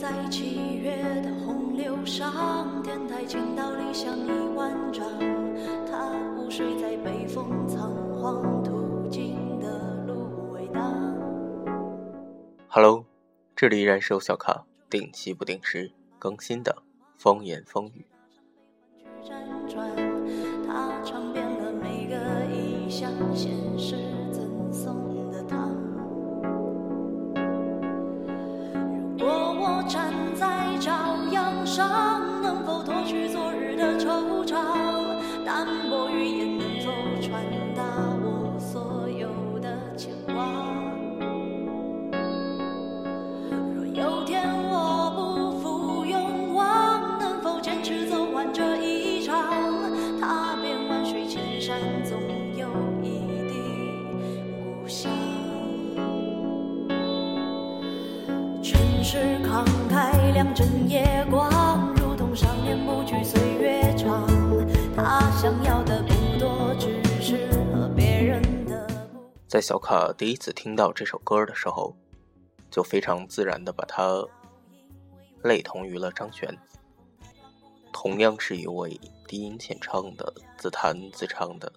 在七月的洪流上，天台倾倒理想一万丈。他午睡在北风仓皇途经的芦苇荡。Hello，这里依然是由小卡定期不定时更新的风言风语。他尝遍了每个异乡现实夜光，如同少年不惧岁月长。他想要的不多，只是和别人的。在小卡第一次听到这首歌的时候，就非常自然的把它类同于了张悬。同样是一位低音浅唱的、自弹自唱的，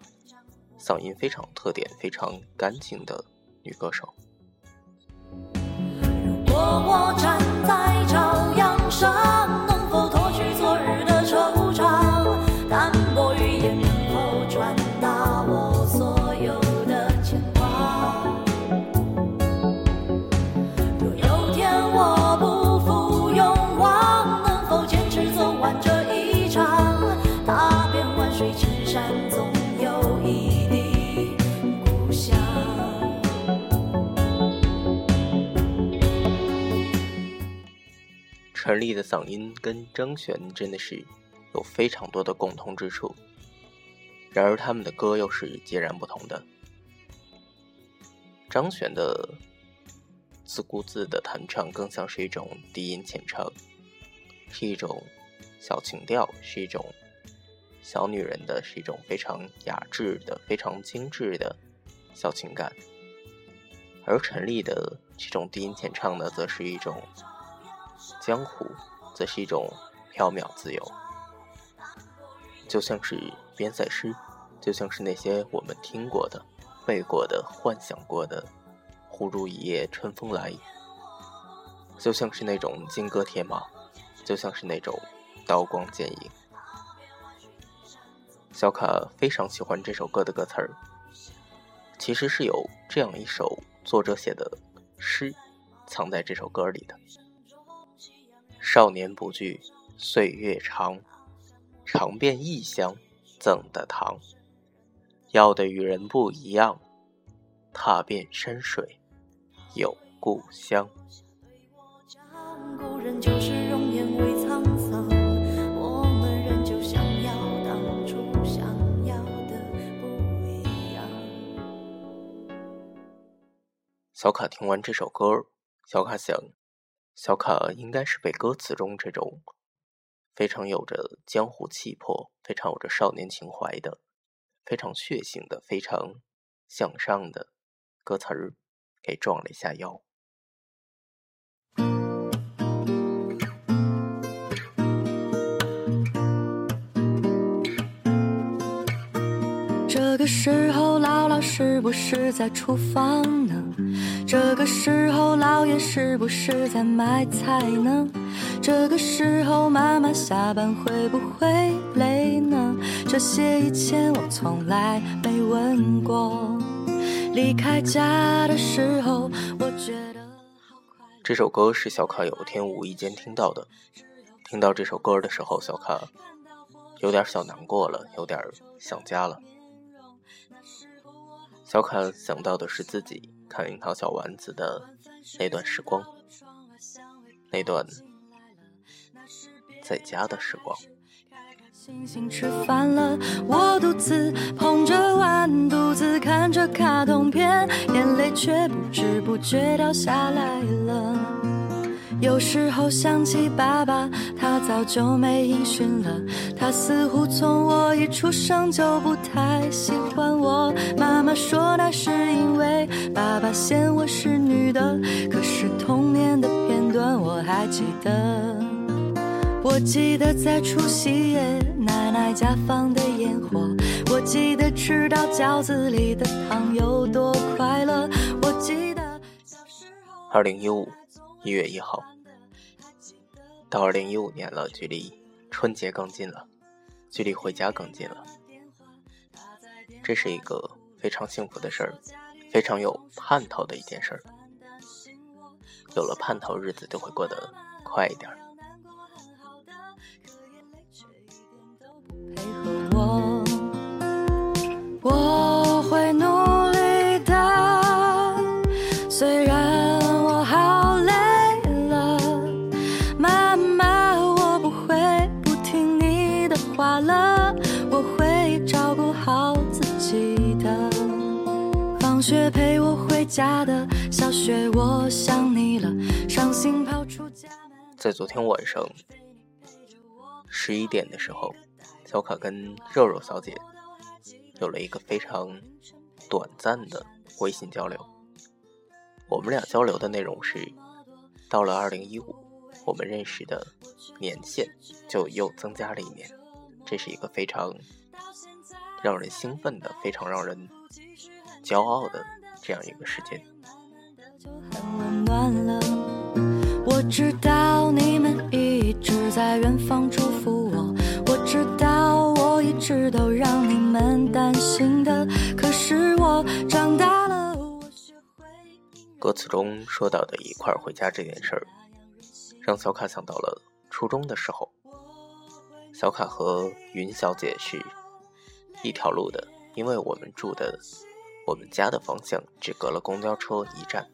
嗓音非常有特点、非常干净的女歌手。如果我站陈丽的嗓音跟张悬真的是有非常多的共同之处，然而他们的歌又是截然不同的。张悬的自顾自的弹唱更像是一种低音浅唱，是一种小情调，是一种小女人的，是一种非常雅致的、非常精致的小情感。而陈丽的这种低音浅唱呢，则是一种江湖，则是一种缥缈自由，就像是边塞诗，就像是那些我们听过的、背过的、幻想过的“忽如一夜春风来”，就像是那种金戈铁马，就像是那种刀光剑影。小卡非常喜欢这首歌的歌词儿，其实是有这样一首作者写的诗藏在这首歌里的。少年不惧岁月长，尝遍异乡赠的糖。要的与人不一样，踏遍山水有故乡。小卡听完这首歌，小卡想，小卡应该是被歌词中这种非常有着江湖气魄、非常有着少年情怀的、非常血性的、非常向上的歌词儿给撞了一下腰。这个时候，姥姥是不是在厨房呢？这个时候，姥爷是不是在买菜呢？这个时候，妈妈下班会不会累呢？这些以前我从来没问过。离开家的时候，我觉得好快乐。这首歌是小卡有一天无意间听到的，听到这首歌的时候，小卡有点小难过了，有点想家了。小卡想到的是自己看樱桃小丸子的那段时光，那段在家的时光。星星吃饭了，我独自捧着碗，独自看着卡通片，眼泪却不知不觉掉下来了。有时候想起爸爸，他早就没音讯了。他似乎从我一出生就不太喜欢我。妈妈说那是因为爸爸嫌我是女的，可是童年的片段我还记得，我记得在除夕夜奶奶家放的烟火，我记得吃到饺子里的糖有多快乐，我记得二零一五一月一号，到二零一五年了，距离春节更近了，距离回家更近了，这是一个非常幸福的事儿，非常有盼头的一件事儿。有了盼头，日子就会过得快一点。儿家的。小雪，我想你了。伤心跑出家门。在昨天晚上十一点的时候，小卡跟肉肉小姐有了一个非常短暂的微信交流。我们俩交流的内容是：到了二零一五，我们认识的年限就又增加了一年。这是一个非常让人兴奋的、非常让人骄傲的这样一个时间。我知道你们一直在远方祝福我，我知道我一直都让你们担心的。可是我长大了，我学会。歌词中说到的一块回家这件事儿，让小卡想到了初中的时候。小卡和云小姐是一条路的，因为我们住的。我们家的方向只隔了公交车一站。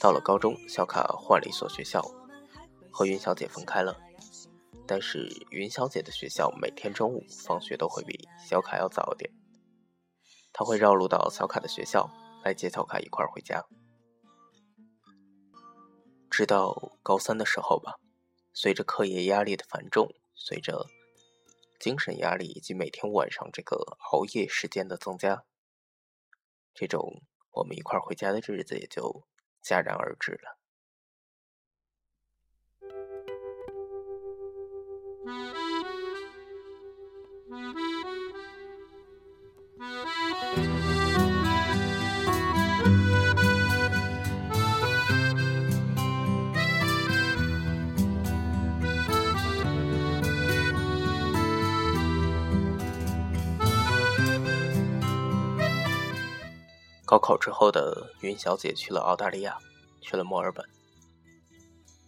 到了高中，小卡换了一所学校，和云小姐分开了。但是云小姐的学校每天中午放学都会比小卡要早一点，她会绕路到小卡的学校来接小卡一块儿回家。直到高三的时候吧，随着课业压力的繁重，随着精神压力以及每天晚上这个熬夜时间的增加。这种我们一块儿回家的日子也就戛然而止了。高考之后的云小姐去了澳大利亚，去了墨尔本。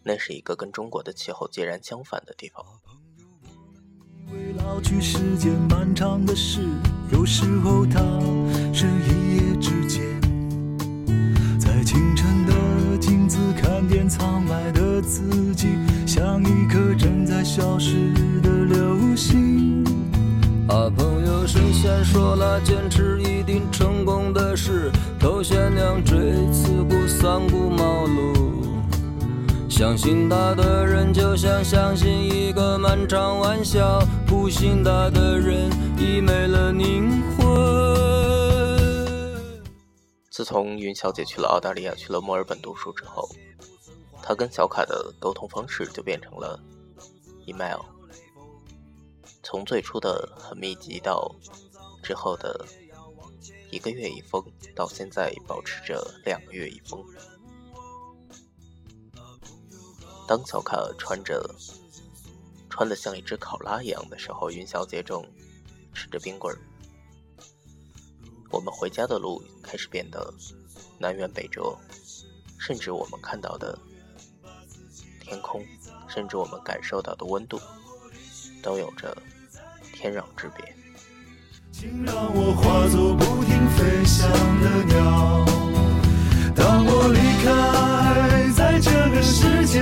那是一个跟中国的气候截然相反的地方。为老去是件漫长的事，有时候它是一夜之间。在清晨的镜子看见苍白的自己，像一颗正在消失的流星。啊，朋友，神仙说了，坚持一定成功的事。头悬梁锥刺股三顾茅庐。相信他的人，就像相信一个漫长玩笑；不信他的人，已没了灵魂。自从云小姐去了澳大利亚，去了墨尔本读书之后，她跟小卡的沟通方式就变成了 email。从最初的很密集，到之后的一个月一封，到现在保持着两个月一封。当小卡穿着穿的像一只考拉一样的时候，云小姐正吃着冰棍儿。我们回家的路开始变得南辕北辙，甚至我们看到的天空，甚至我们感受到的温度，都有着。天壤之别。请让我化作不停飞翔的鸟。当我离开在这个世界，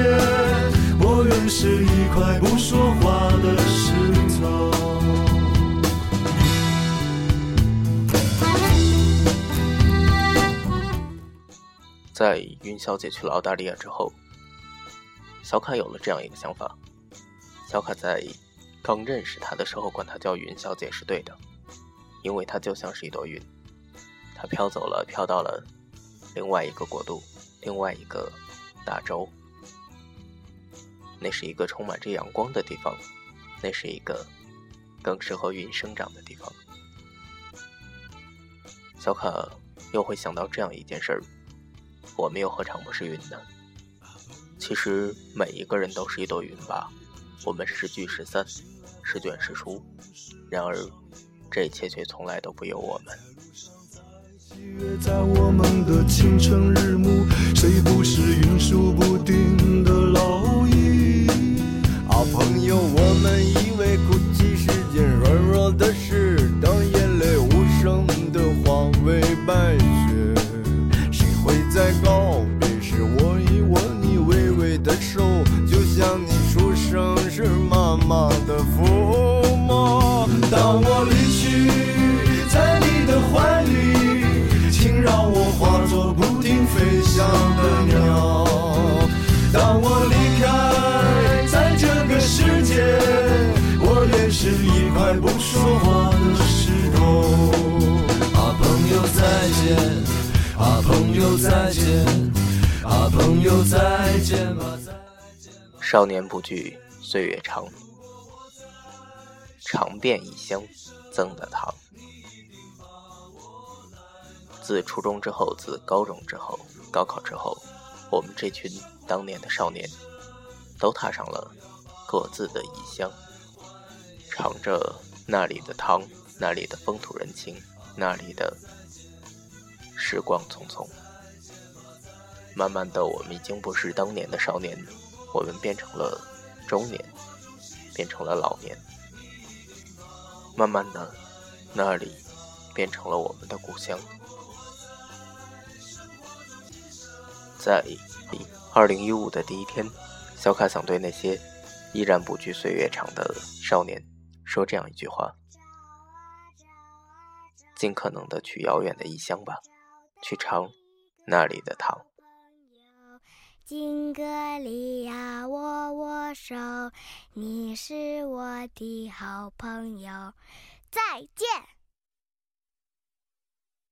我愿是一块不说话的石头。在云小姐去了澳大利亚之后，小卡有了这样一个想法：小卡在。刚认识她的时候，管她叫云小姐是对的，因为她就像是一朵云，她飘走了，飘到了另外一个国度，另外一个大洲，那是一个充满着阳光的地方，那是一个更适合云生长的地方。小卡又会想到这样一件事儿：我们又何尝不是云呢？其实每一个人都是一朵云吧，我们是聚是散，是卷是书。然而，这一切却从来都不由我们。当我离去，在你的怀里。请让我化作不停飞翔的鸟。当我离开，在这个世界，我也是一块不说话的石头。啊，朋友再见，啊，朋友再见，啊，朋友再见吧。少年不惧岁月长，尝遍异乡赠的糖。自初中之后，自高中之后，高考之后，我们这群当年的少年，都踏上了各自的异乡，尝着那里的汤，那里的风土人情，那里的时光匆匆。慢慢的，我们已经不是当年的少年，我们变成了中年，变成了老年。慢慢的，那里变成了我们的故乡。在二零一五的第一天，小卡想对那些依然不惧岁月长的少年说这样一句话：尽可能的去遥远的异乡吧，去尝那里的糖。金戈里亚，握握手，你是我的好朋友，再见。